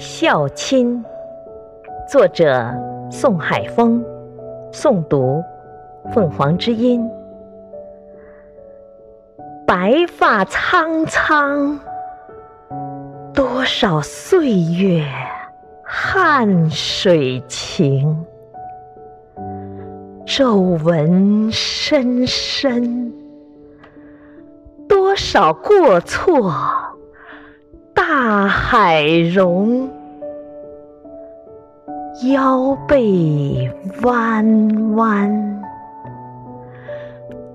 孝亲，作者宋海峰，诵读凤凰之音。白发苍苍，多少岁月汗水情；皱纹深深，多少过错。大海容，腰背弯弯，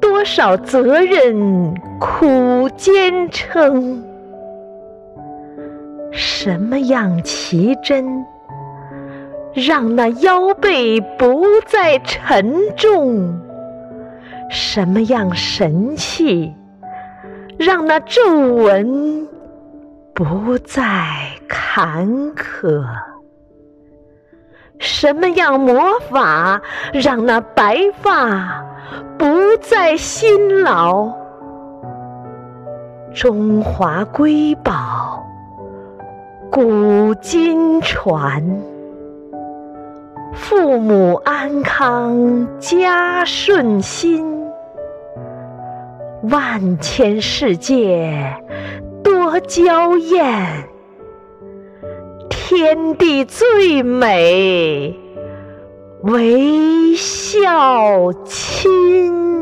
多少责任苦坚撑。什么样奇珍，让那腰背不再沉重？什么样神器，让那皱纹？不再坎坷，什么样魔法让那白发不再辛劳？中华瑰宝，古今传，父母安康家顺心，万千世界。多娇艳，天地最美，唯孝亲。